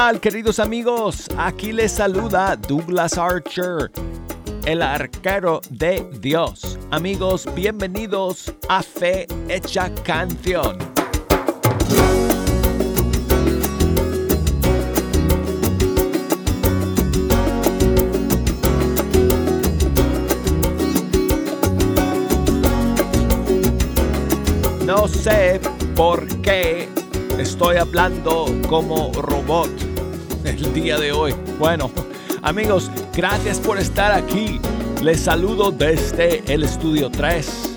tal, queridos amigos? Aquí les saluda Douglas Archer, el arquero de Dios. Amigos, bienvenidos a Fe Hecha Canción. No sé por qué estoy hablando como robot el día de hoy. Bueno, amigos, gracias por estar aquí. Les saludo desde el estudio 3,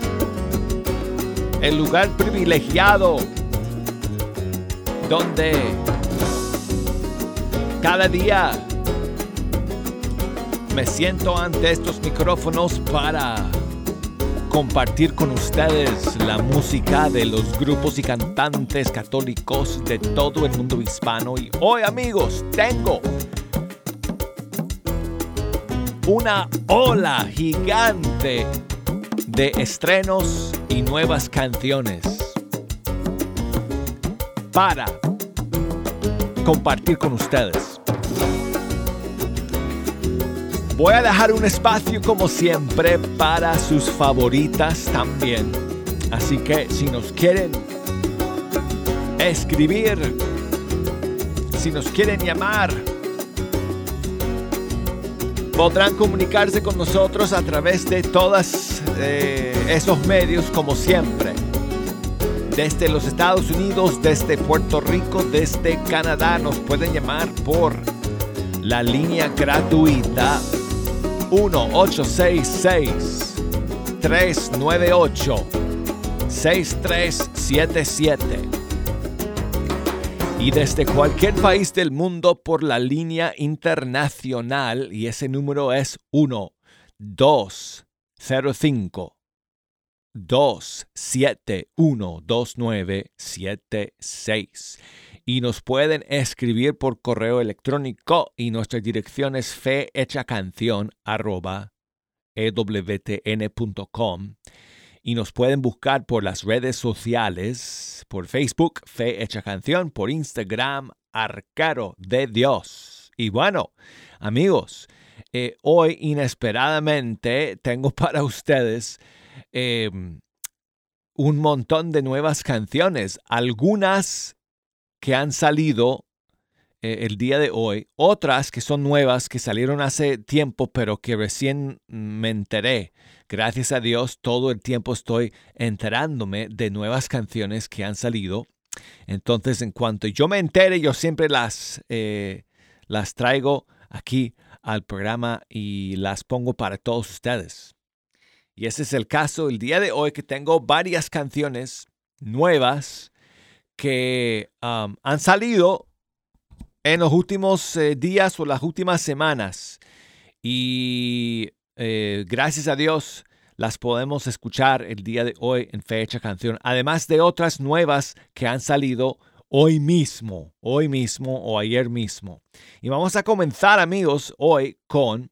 el lugar privilegiado donde cada día me siento ante estos micrófonos para compartir con ustedes la música de los grupos y cantantes católicos de todo el mundo hispano. Y hoy amigos, tengo una ola gigante de estrenos y nuevas canciones para compartir con ustedes. Voy a dejar un espacio como siempre para sus favoritas también. Así que si nos quieren escribir, si nos quieren llamar, podrán comunicarse con nosotros a través de todos eh, esos medios como siempre. Desde los Estados Unidos, desde Puerto Rico, desde Canadá, nos pueden llamar por la línea gratuita 1-866-398-6377. Y desde cualquier país del mundo por la línea internacional, y ese número es 1 205 271 2976 y nos pueden escribir por correo electrónico y nuestra dirección es fehechacanción@ewtn.com y nos pueden buscar por las redes sociales, por Facebook, Fe Hecha Canción, por Instagram, Arcaro de Dios. Y bueno, amigos, eh, hoy inesperadamente tengo para ustedes em, un montón de nuevas canciones, algunas que han salido eh, el día de hoy, otras que son nuevas, que salieron hace tiempo, pero que recién me enteré. Gracias a Dios, todo el tiempo estoy enterándome de nuevas canciones que han salido. Entonces, en cuanto yo me entere, yo siempre las, eh, las traigo aquí al programa y las pongo para todos ustedes. Y ese es el caso el día de hoy que tengo varias canciones nuevas que um, han salido en los últimos eh, días o las últimas semanas. Y eh, gracias a Dios las podemos escuchar el día de hoy en Fecha Canción. Además de otras nuevas que han salido hoy mismo, hoy mismo o ayer mismo. Y vamos a comenzar amigos hoy con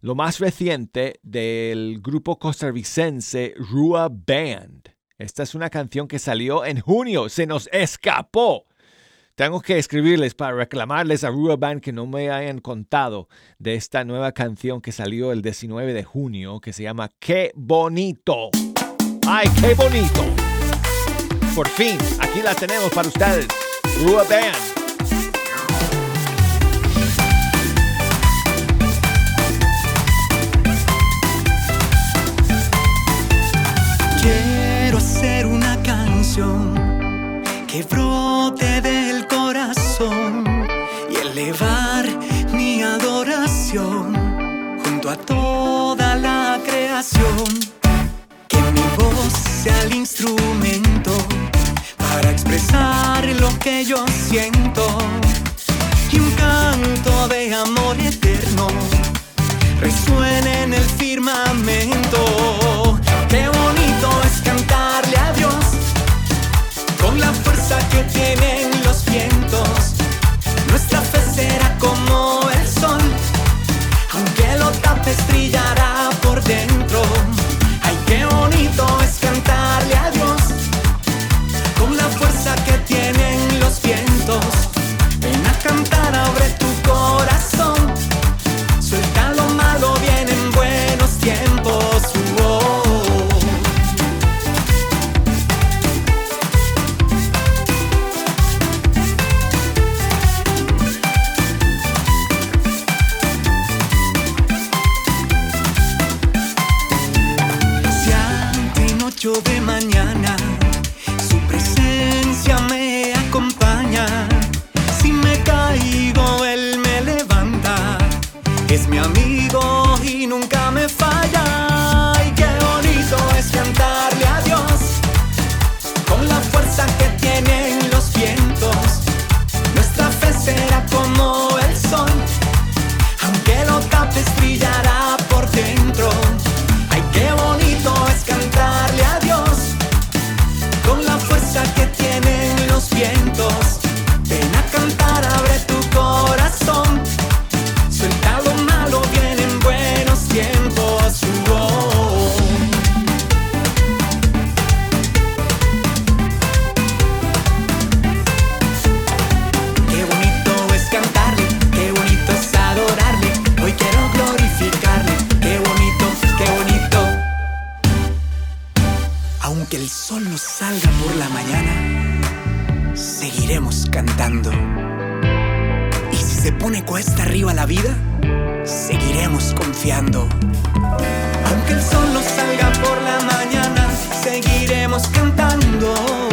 lo más reciente del grupo costarricense Rua Band. Esta es una canción que salió en junio, se nos escapó. Tengo que escribirles para reclamarles a Rua Band que no me hayan contado de esta nueva canción que salió el 19 de junio que se llama Qué bonito. ¡Ay, qué bonito! Por fin, aquí la tenemos para ustedes. Rua Band. Que brote del corazón y elevar mi adoración junto a toda la creación. Que mi voz sea el instrumento para expresar lo que yo siento y un canto de amor eterno resuene en el firmamento. Fuerza que se pone cuesta arriba la vida, seguiremos confiando. Aunque el sol no salga por la mañana, seguiremos cantando.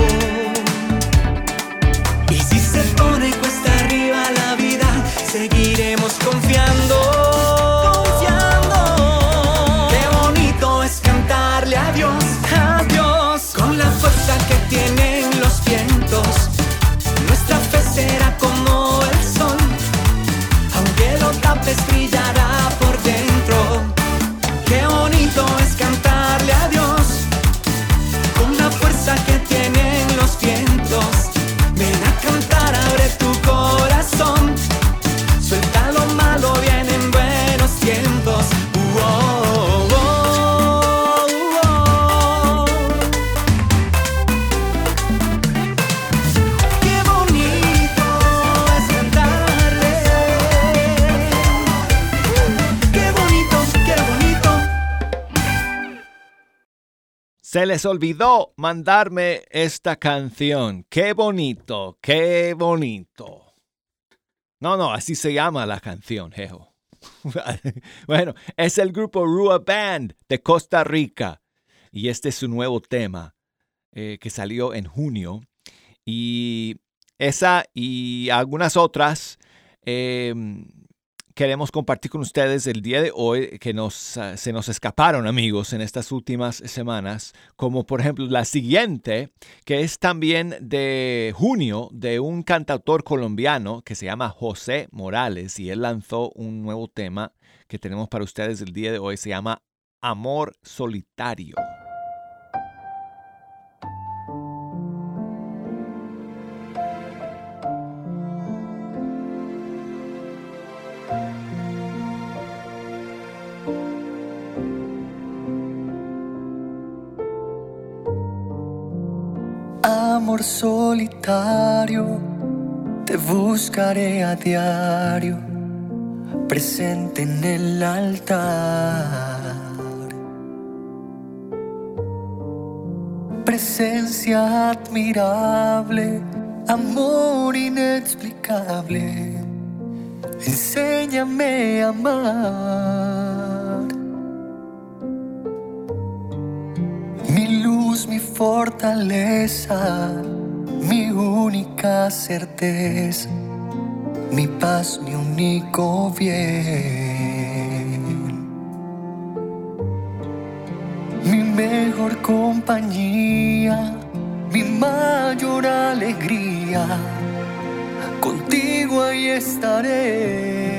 Se les olvidó mandarme esta canción. Qué bonito, qué bonito. No, no, así se llama la canción, jejo. bueno, es el grupo Rua Band de Costa Rica. Y este es su nuevo tema eh, que salió en junio. Y esa y algunas otras eh, queremos compartir con ustedes el día de hoy que nos, ah, se nos escaparon amigos en estas últimas semanas, como por ejemplo la siguiente, que es también de junio, de un cantautor colombiano que se llama José Morales y él lanzó un nuevo tema que tenemos para ustedes el día de hoy, se llama Amor Solitario. Solitario, te buscaré a diario, presente en el altar. Presencia admirable, amor inexplicable, enséñame a amar. Fortaleza, mi única certeza, mi paz, mi único bien. Mi mejor compañía, mi mayor alegría, contigo ahí estaré.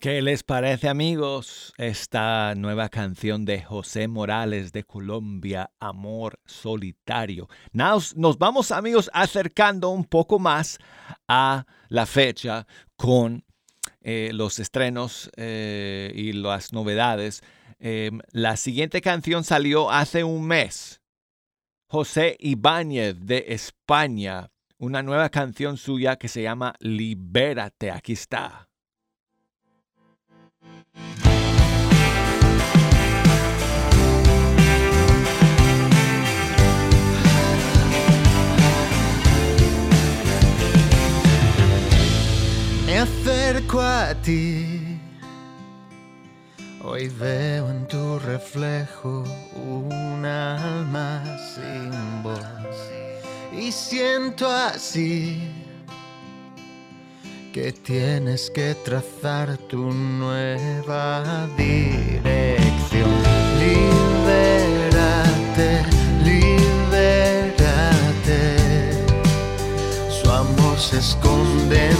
¿Qué les parece amigos esta nueva canción de José Morales de Colombia, Amor Solitario? Nos, nos vamos amigos acercando un poco más a la fecha con eh, los estrenos eh, y las novedades. Eh, la siguiente canción salió hace un mes. José Ibáñez de España, una nueva canción suya que se llama Libérate. Aquí está. Me acerco a ti. Hoy veo en tu reflejo un alma sin voz. Y siento así que tienes que trazar tu nueva dirección. Libérate, libérate. Su amor se esconde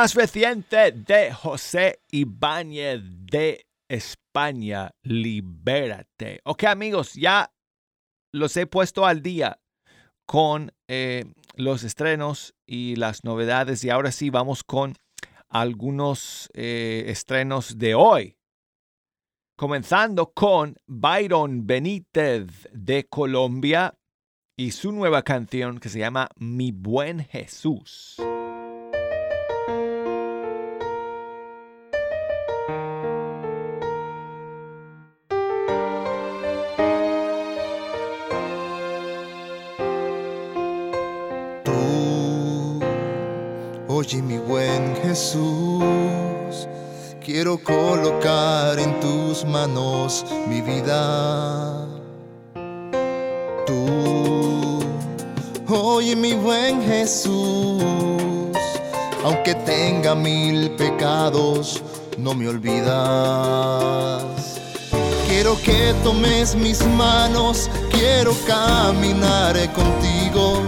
más reciente de José Ibáñez de España, Libérate. Ok amigos, ya los he puesto al día con eh, los estrenos y las novedades y ahora sí vamos con algunos eh, estrenos de hoy. Comenzando con Byron Benítez de Colombia y su nueva canción que se llama Mi buen Jesús. Mi vida. Tú, oye mi buen Jesús, aunque tenga mil pecados, no me olvidas. Quiero que tomes mis manos, quiero caminar contigo.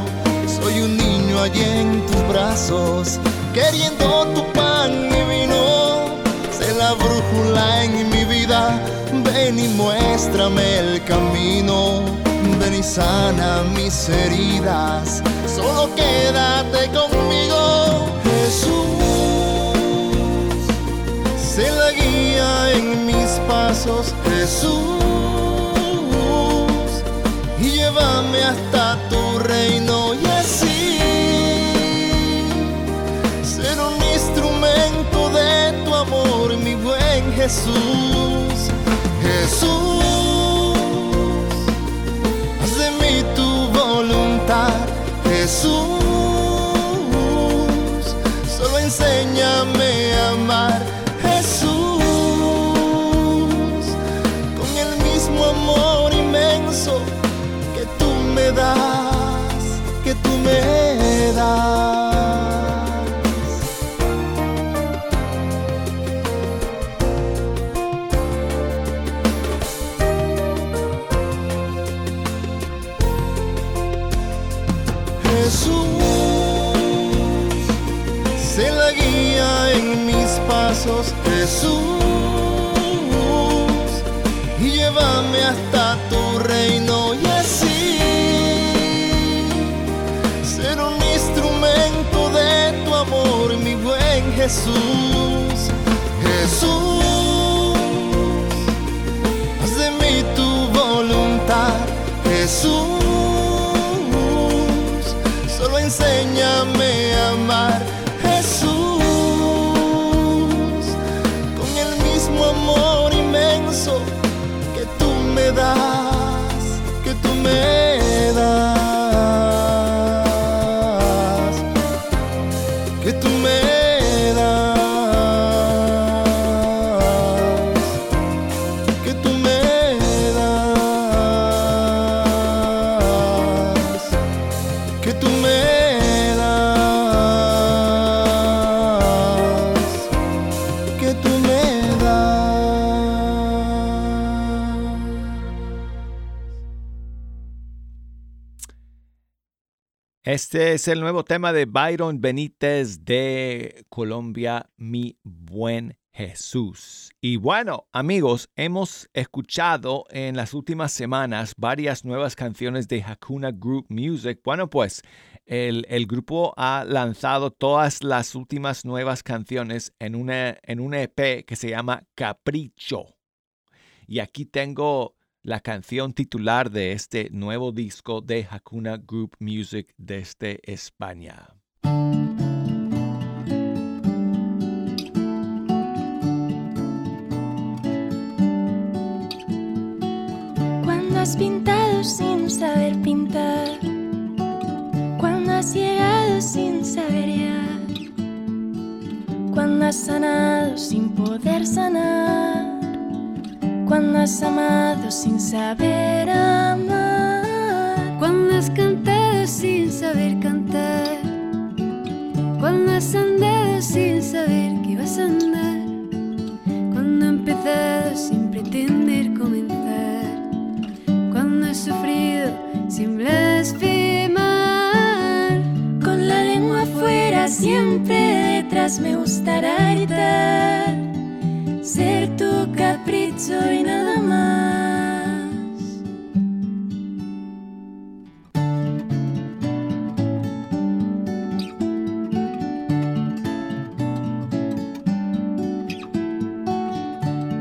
Soy un niño allí en tus brazos, queriendo tu pan y vino. Sé la brújula en mi vida, ven y muéstrame el camino. Ven y sana mis heridas, solo quédate conmigo, Jesús. Sé la guía en mis pasos, Jesús. Y llévame hasta tu reino y así ser un instrumento de tu amor, mi buen Jesús. Jesús, haz de mí tu voluntad, Jesús. Solo enséñame Jesús. Este es el nuevo tema de Byron Benítez de Colombia, Mi Buen Jesús. Y bueno, amigos, hemos escuchado en las últimas semanas varias nuevas canciones de Hakuna Group Music. Bueno, pues el, el grupo ha lanzado todas las últimas nuevas canciones en, una, en un EP que se llama Capricho. Y aquí tengo la canción titular de este nuevo disco de Hakuna Group Music desde España. Cuando has pintado sin saber pintar. Cuando has llegado sin saber llegar. Cuando has sanado sin poder sanar. Cuando has amado sin saber amar. Cuando has cantado sin saber cantar. Cuando has andado sin saber que ibas a andar. Cuando has empezado sin pretender comenzar. Cuando has sufrido sin blasfemar. Con la lengua afuera, siempre detrás me gustará gritar, ser tu capricho y nada más.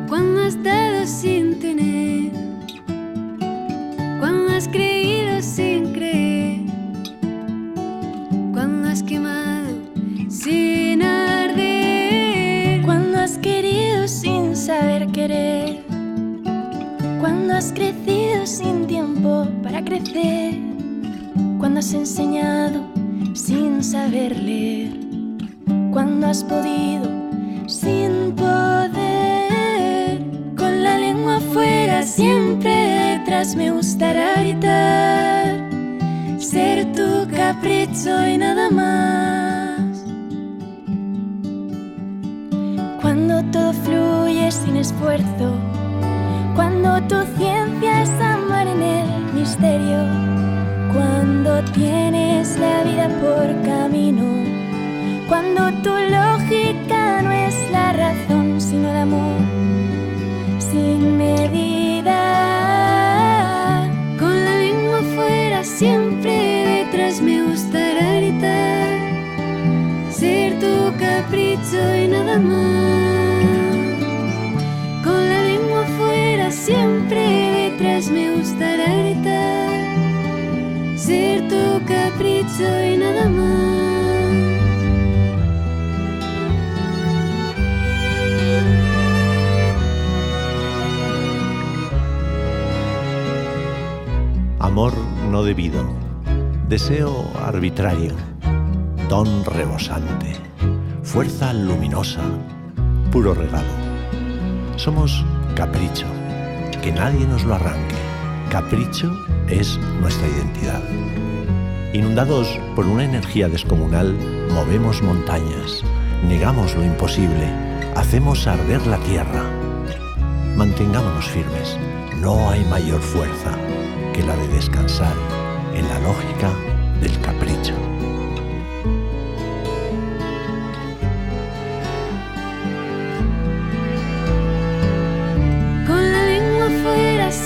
Cuando has dado sin tener, cuando has creído cuando has crecido sin tiempo para crecer, cuando has enseñado sin saber leer, cuando has podido sin poder, con la lengua afuera siempre detrás me gustará gritar, ser tu capricho y nada más. Cuando todo fluye sin esfuerzo, cuando tu ciencia es amar en el misterio, cuando tienes la vida por camino, cuando tu lógica no es la razón, sino el amor sin medida. Con la lengua afuera siempre detrás me gustará gritar, ser tu capricho y nada más. Siempre detrás me gustará gritar, ser tu capricho y nada más. Amor no debido, deseo arbitrario, don rebosante, fuerza luminosa, puro regalo. Somos capricho, que nadie nos lo arranque. Capricho es nuestra identidad. Inundados por una energía descomunal, movemos montañas, negamos lo imposible, hacemos arder la tierra. Mantengámonos firmes, no hay mayor fuerza que la de descansar en la lógica del capricho.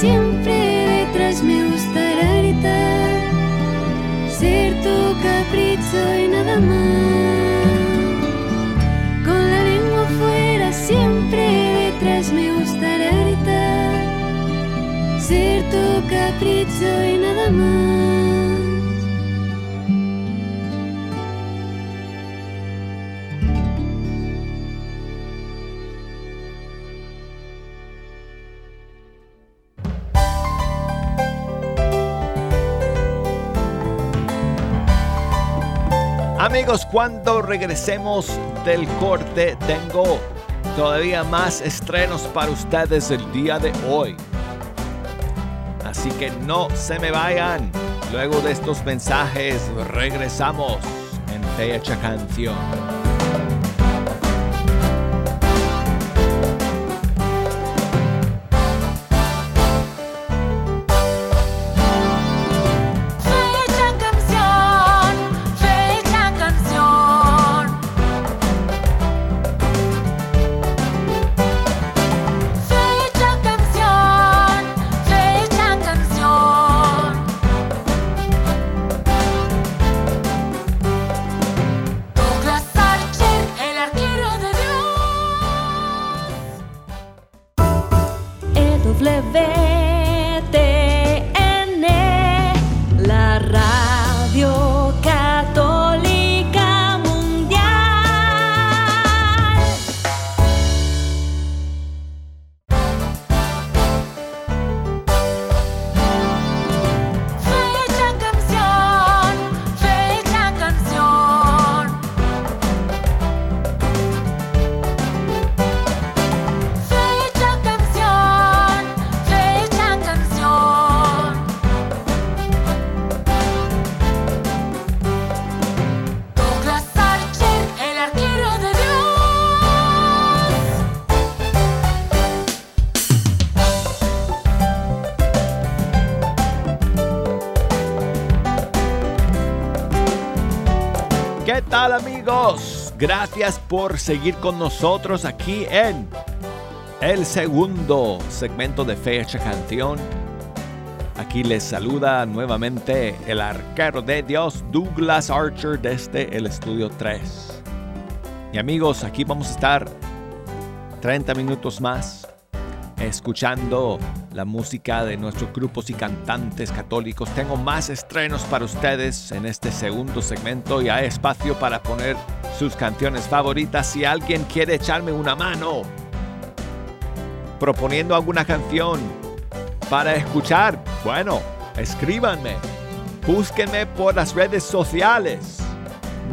Siempre detrás me gustará gritar, ser tu capricho y nada más. Con la lengua afuera siempre detrás me gustará gritar, ser tu capricho y nada más. Amigos, cuando regresemos del corte, tengo todavía más estrenos para ustedes el día de hoy. Así que no se me vayan. Luego de estos mensajes, regresamos en Fecha Canción. of living. Por seguir con nosotros aquí en el segundo segmento de Fecha Canción. Aquí les saluda nuevamente el arquero de Dios, Douglas Archer, desde el estudio 3. Y amigos, aquí vamos a estar 30 minutos más escuchando la música de nuestros grupos y cantantes católicos. Tengo más estrenos para ustedes en este segundo segmento y hay espacio para poner sus canciones favoritas si alguien quiere echarme una mano proponiendo alguna canción para escuchar. Bueno, escríbanme, búsquenme por las redes sociales,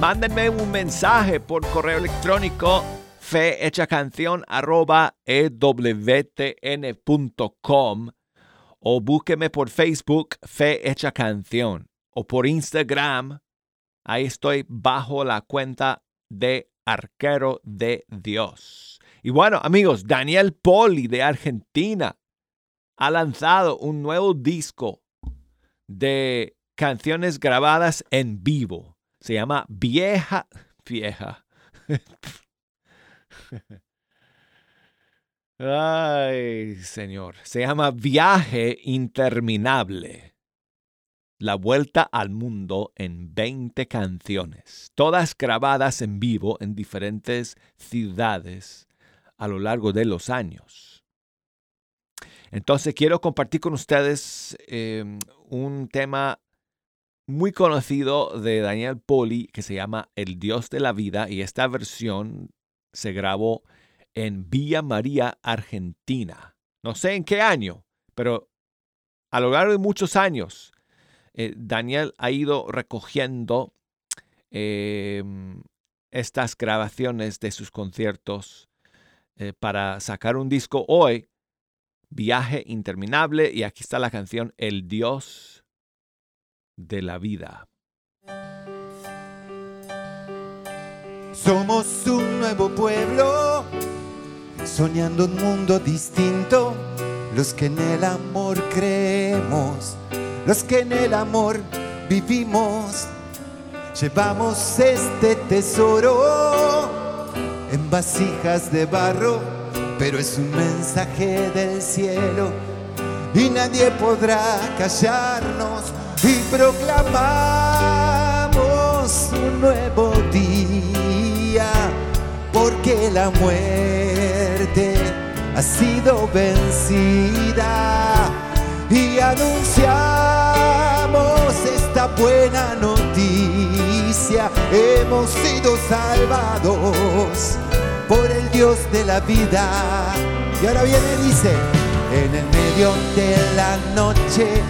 mándenme un mensaje por correo electrónico fehechacanción.ewtn.com o búsqueme por Facebook Fe Hecha Canción o por Instagram. Ahí estoy bajo la cuenta de Arquero de Dios. Y bueno, amigos, Daniel Poli de Argentina ha lanzado un nuevo disco de canciones grabadas en vivo. Se llama Vieja, Vieja. Ay, señor. Se llama Viaje Interminable. La vuelta al mundo en 20 canciones, todas grabadas en vivo en diferentes ciudades a lo largo de los años. Entonces quiero compartir con ustedes eh, un tema muy conocido de Daniel Poli que se llama El Dios de la Vida y esta versión se grabó en Villa María, Argentina. No sé en qué año, pero a lo largo de muchos años, eh, Daniel ha ido recogiendo em, estas grabaciones de sus conciertos eh, para sacar un disco hoy, Viaje Interminable, y aquí está la canción El Dios de la Vida. Somos un nuevo pueblo, soñando un mundo distinto, los que en el amor creemos, los que en el amor vivimos, llevamos este tesoro en vasijas de barro, pero es un mensaje del cielo y nadie podrá callarnos y proclamamos un nuevo día porque la muerte ha sido vencida y anunciamos esta buena noticia hemos sido salvados por el Dios de la vida y ahora viene dice en el medio de la noche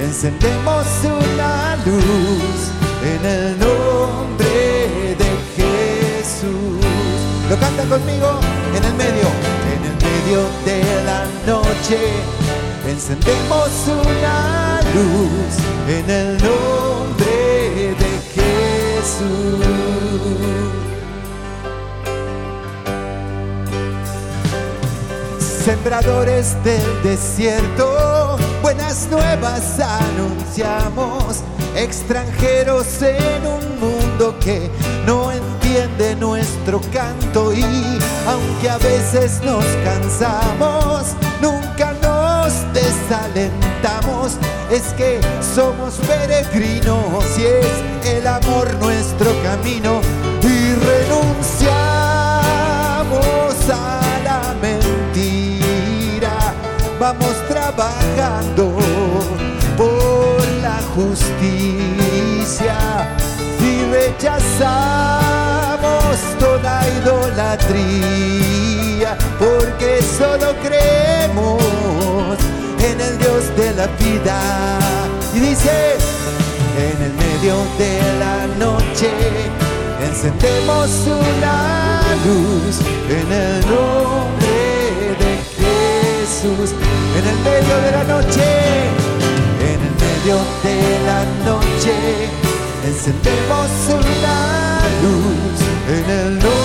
encendemos una luz en el nombre de Jesús. Lo canta conmigo en el medio, en el medio de la noche. Encendemos una luz en el nombre de Jesús. Sembradores del desierto, buenas nuevas anunciamos, extranjeros en un mundo que no entiende nuestro canto y aunque a veces nos cansamos, desalentamos, es que somos peregrinos y es el amor nuestro camino. Y renunciamos a la mentira, vamos trabajando por la justicia. Y rechazamos toda idolatría Vida. Y dice en el medio de la noche encendemos una luz en el nombre de Jesús. En el medio de la noche en el medio de la noche encendemos una luz en el nombre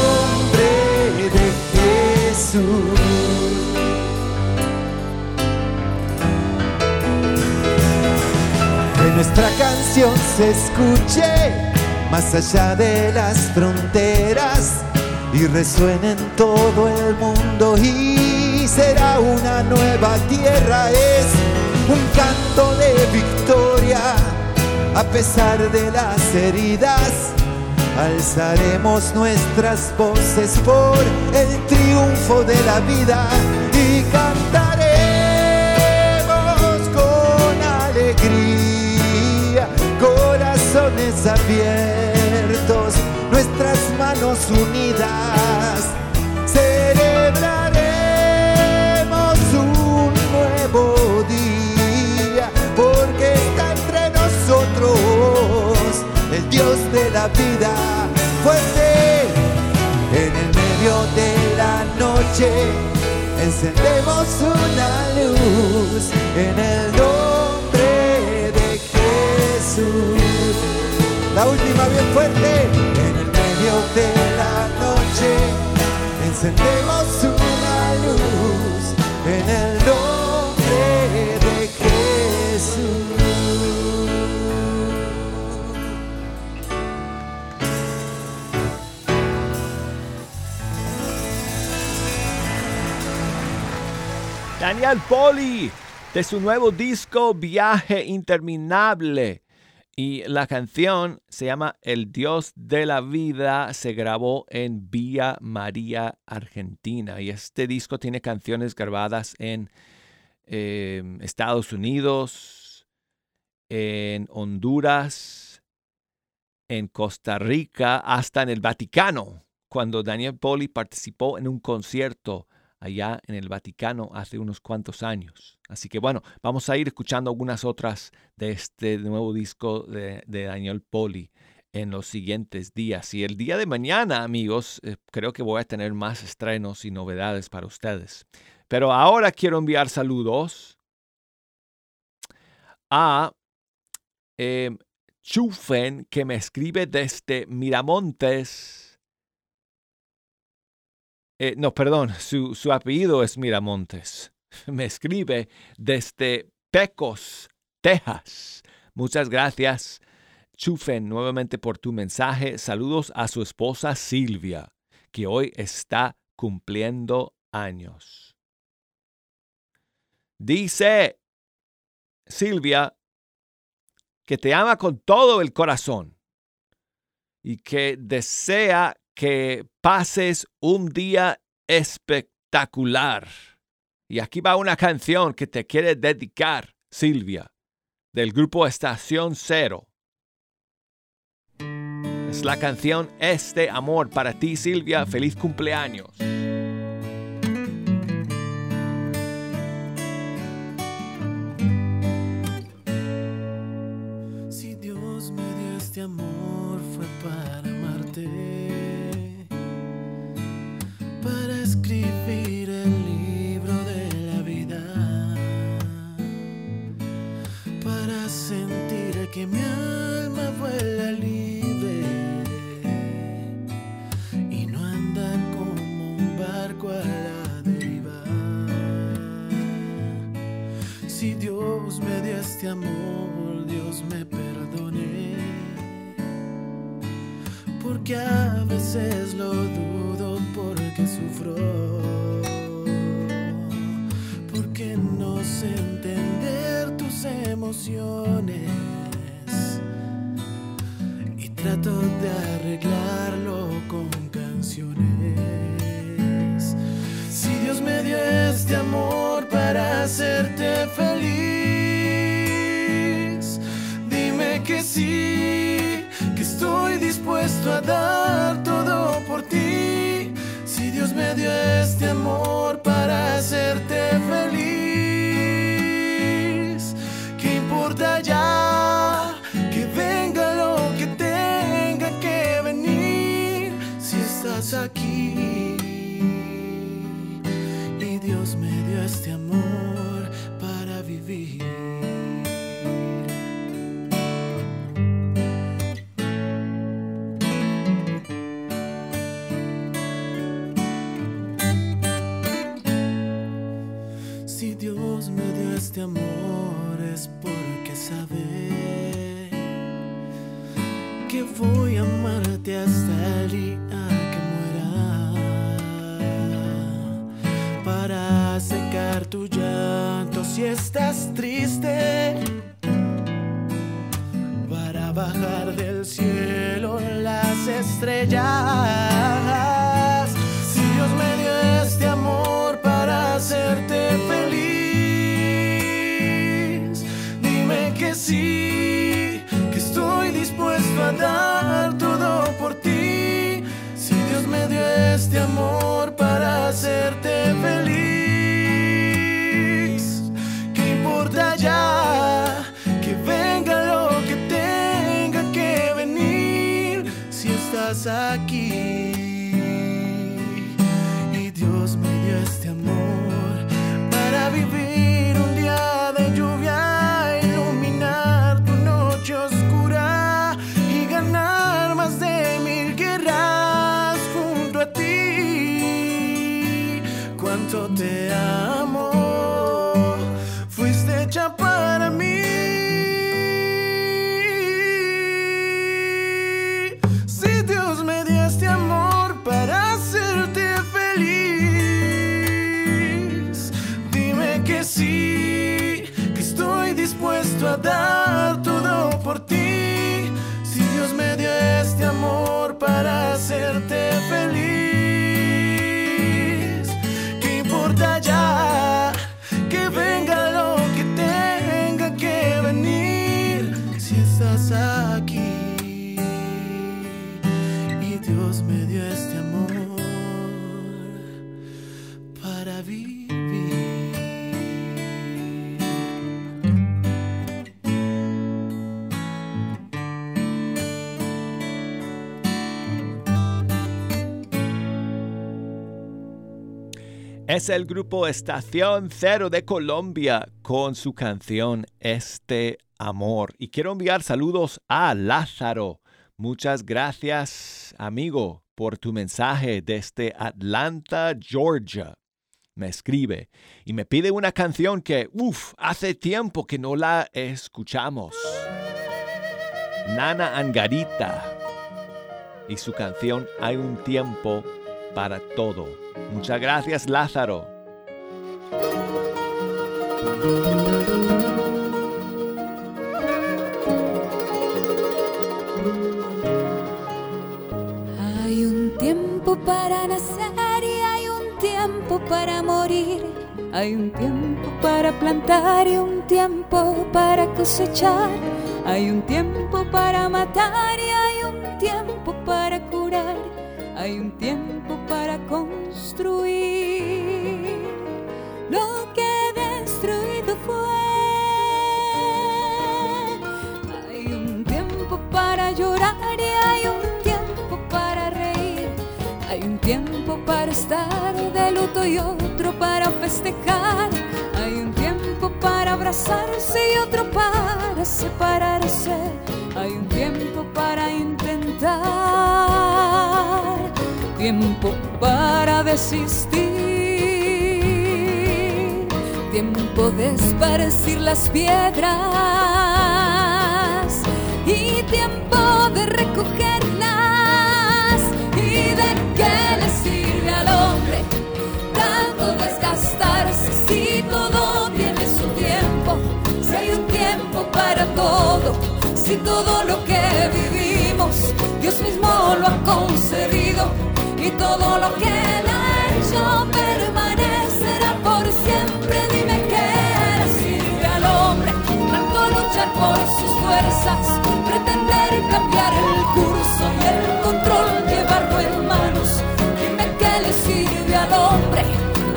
nuestra canción se escuche más allá de las fronteras y resuene en todo el mundo y será una nueva tierra, es un canto de victoria a pesar de las heridas. Alzaremos nuestras voces por el triunfo de la vida y cantaremos con alegría, abiertos, nuestras manos unidas. Celebraremos un nuevo día porque está entre nosotros el Dios de la vida fuerte en el medio de la noche encendemos una luz en el nombre de Jesús la última bien fuerte en el medio de la noche encendemos una luz en el nombre de Jesús Daniel Poli, de su nuevo disco Viaje Interminable. Y la canción se llama El Dios de la Vida, se grabó en Villa María, Argentina. Y este disco tiene canciones grabadas en eh, Estados Unidos, en Honduras, en Costa Rica, hasta en el Vaticano, cuando Daniel Poli participó en un concierto allá en el Vaticano hace unos cuantos años. Así que bueno, vamos a ir escuchando algunas otras de este nuevo disco de, de Daniel Poli en los siguientes días. Y el día de mañana, amigos, eh, creo que voy a tener más estrenos y novedades para ustedes. Pero ahora quiero enviar saludos a eh, Chufen, que me escribe desde Miramontes, eh, no, perdón, su, su, apellido es Miramontes. Me escribe desde Pecos, Texas. Muchas gracias, Chufen, nuevamente por tu mensaje. Saludos a su esposa Silvia, que hoy está cumpliendo años. Dice Silvia que te ama con todo el corazón y que desea que pases un día espectacular. Y aquí va una canción que te quiere dedicar, Silvia, del grupo Estación Cero. Es la canción Este Amor para ti, Silvia. Feliz cumpleaños. Este amor, Dios me perdone. Porque a veces lo dudo porque sufro. Porque no sé entender tus emociones. Y trato de arreglarlo con canciones. Si Dios me dio este amor para hacerte feliz, sí, que estoy dispuesto a dar todo por ti. Si Dios me dio este amor para hacerte feliz, ¿qué importa ya? Que venga lo que tenga que venir, si estás aquí. Y Dios me dio este amor para vivir. Este amor es porque Es el grupo Estación Cero de Colombia con su canción Este Amor. Y quiero enviar saludos a Lázaro. Muchas gracias, amigo, por tu mensaje desde Atlanta, Georgia. Me escribe y me pide una canción que, uff, hace tiempo que no la escuchamos. Nana Angarita y su canción Hay un tiempo para todo. Muchas gracias, Lázaro. Hay un tiempo para nacer y hay un tiempo para morir. Hay un tiempo para plantar y un tiempo para cosechar. Hay un tiempo para matar y hay un tiempo para curar. Hay un tiempo tiempo para estar de luto y otro para festejar. Hay un tiempo para abrazarse y otro para separarse. Hay un tiempo para intentar. Tiempo para desistir. Tiempo de esparcir las piedras. Y tiempo todo, si todo lo que vivimos Dios mismo lo ha concebido y todo lo que él ha hecho permanecerá por siempre. Dime qué le sirve al hombre tanto luchar por sus fuerzas, pretender cambiar el curso y el control llevarlo en manos. Dime qué le sirve al hombre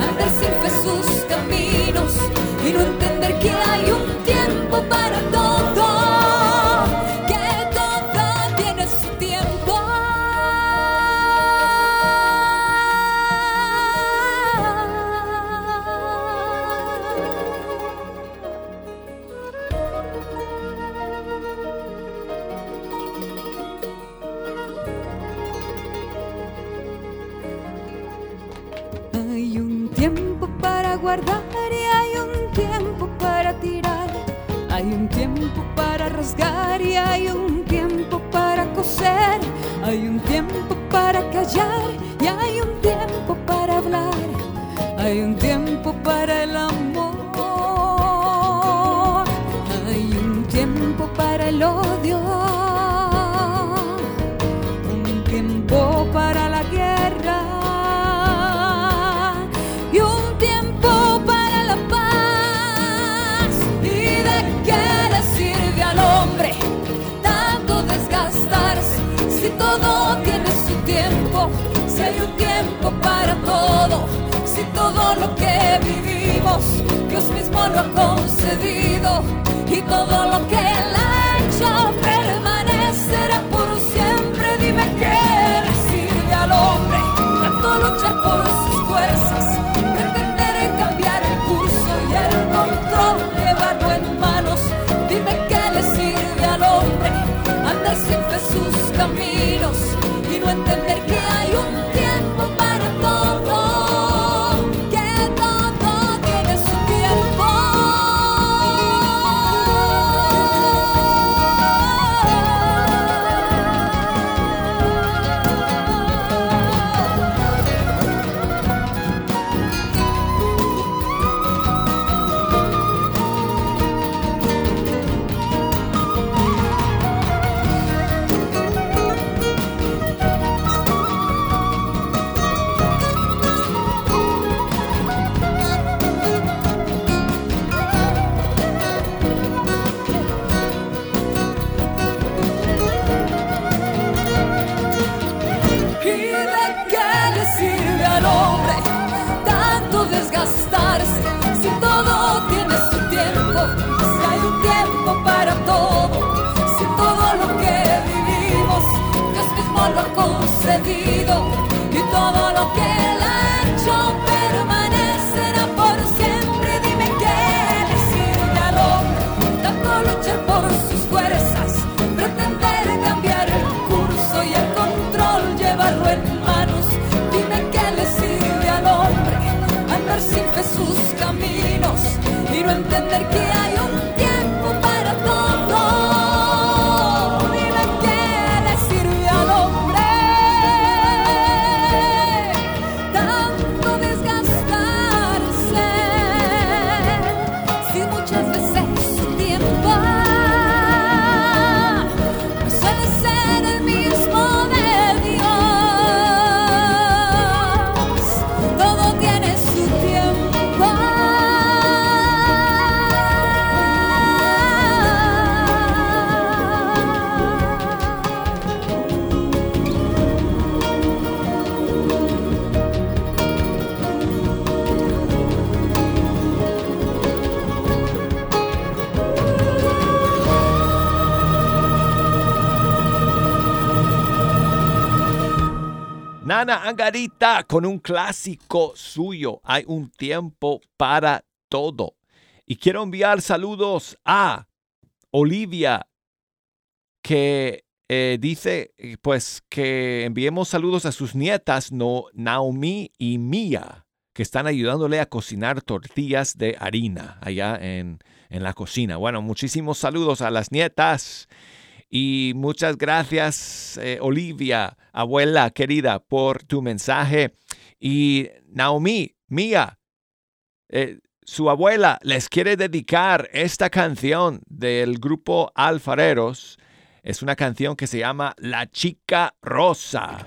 andar sin fe sus caminos y no entender que y hay un tiempo para tirar. Hay un tiempo para rasgar y hay un tiempo para coser. Hay un tiempo para callar y hay un tiempo para hablar. Hay un tiempo todo lo que vivimos Dios mismo lo ha concedido y todo lo que Él ha hecho permanecerá por siempre. Dime qué le sirve al hombre tanto luchar por sus fuerzas, pretender cambiar el curso y el control, llevarlo en manos. Dime qué le sirve al hombre andar fe sus caminos y no entender que hay un Nana Angarita con un clásico suyo. Hay un tiempo para todo. Y quiero enviar saludos a Olivia, que eh, dice pues que enviemos saludos a sus nietas no, Naomi y Mia, que están ayudándole a cocinar tortillas de harina allá en, en la cocina. Bueno, muchísimos saludos a las nietas. Y muchas gracias, eh, Olivia, abuela querida, por tu mensaje. Y Naomi, Mía, eh, su abuela les quiere dedicar esta canción del grupo Alfareros. Es una canción que se llama La Chica Rosa.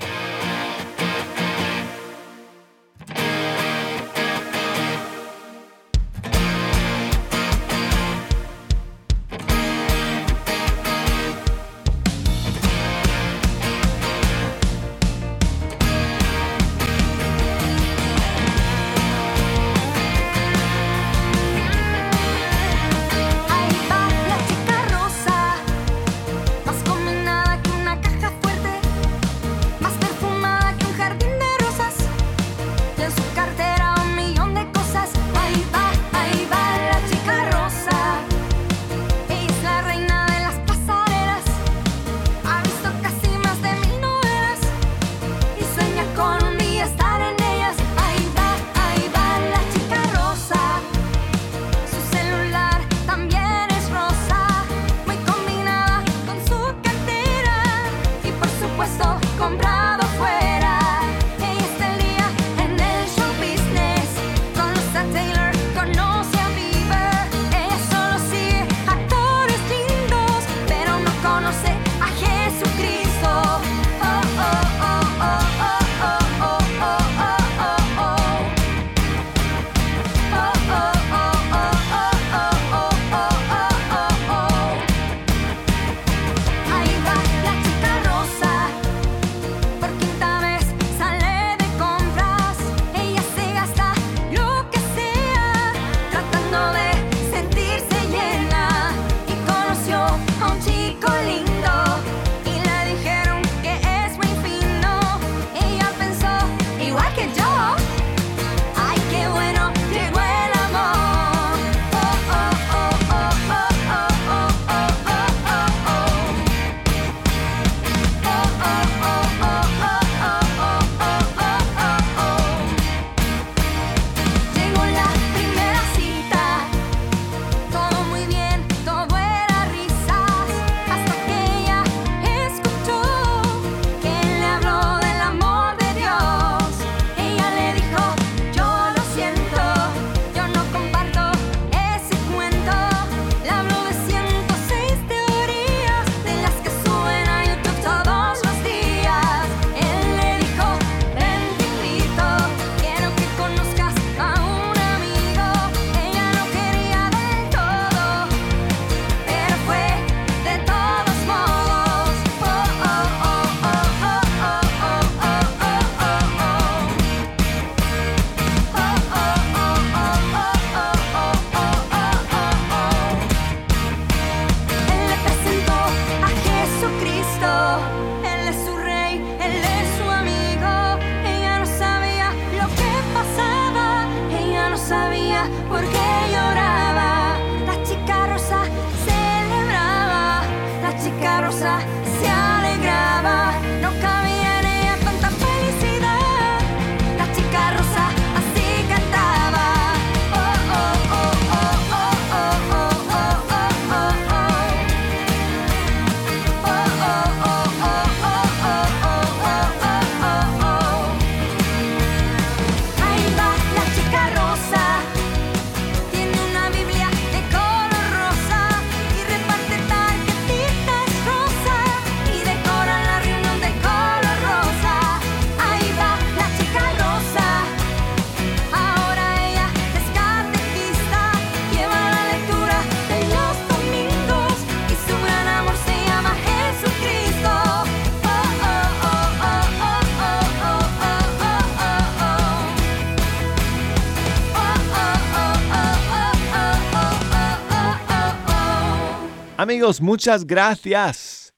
Amigos, muchas gracias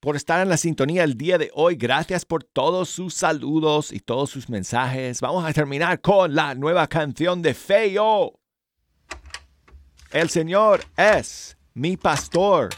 por estar en la sintonía el día de hoy. Gracias por todos sus saludos y todos sus mensajes. Vamos a terminar con la nueva canción de Feo. El Señor es mi pastor.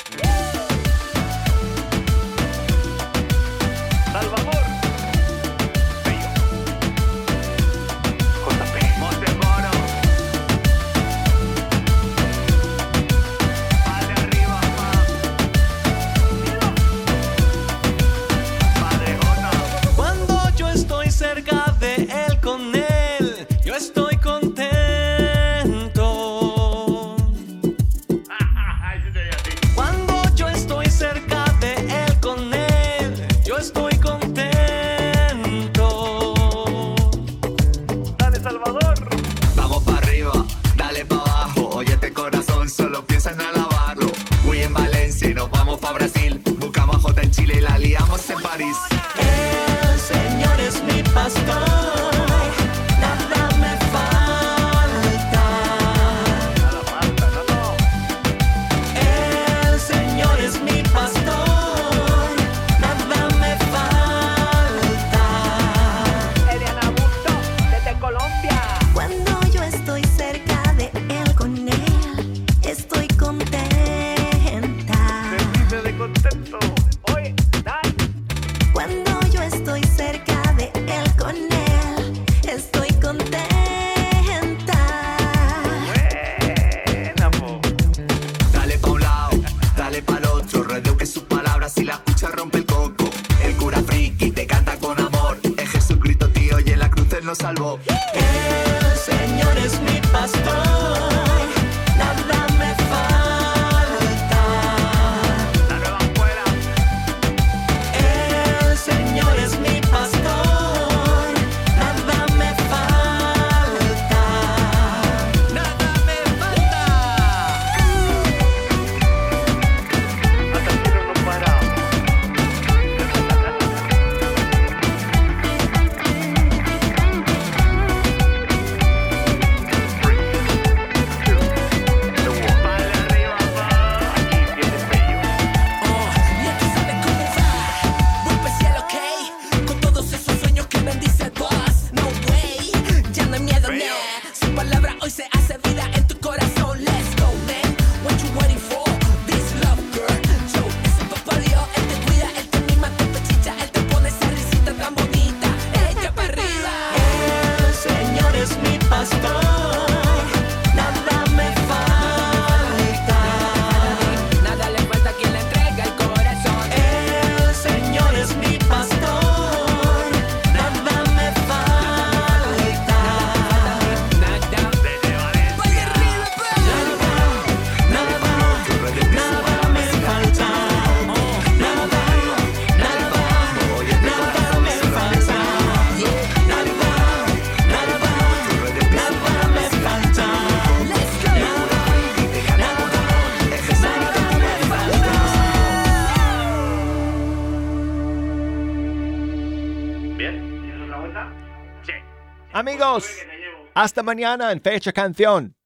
Hasta mañana en Fecha Canción.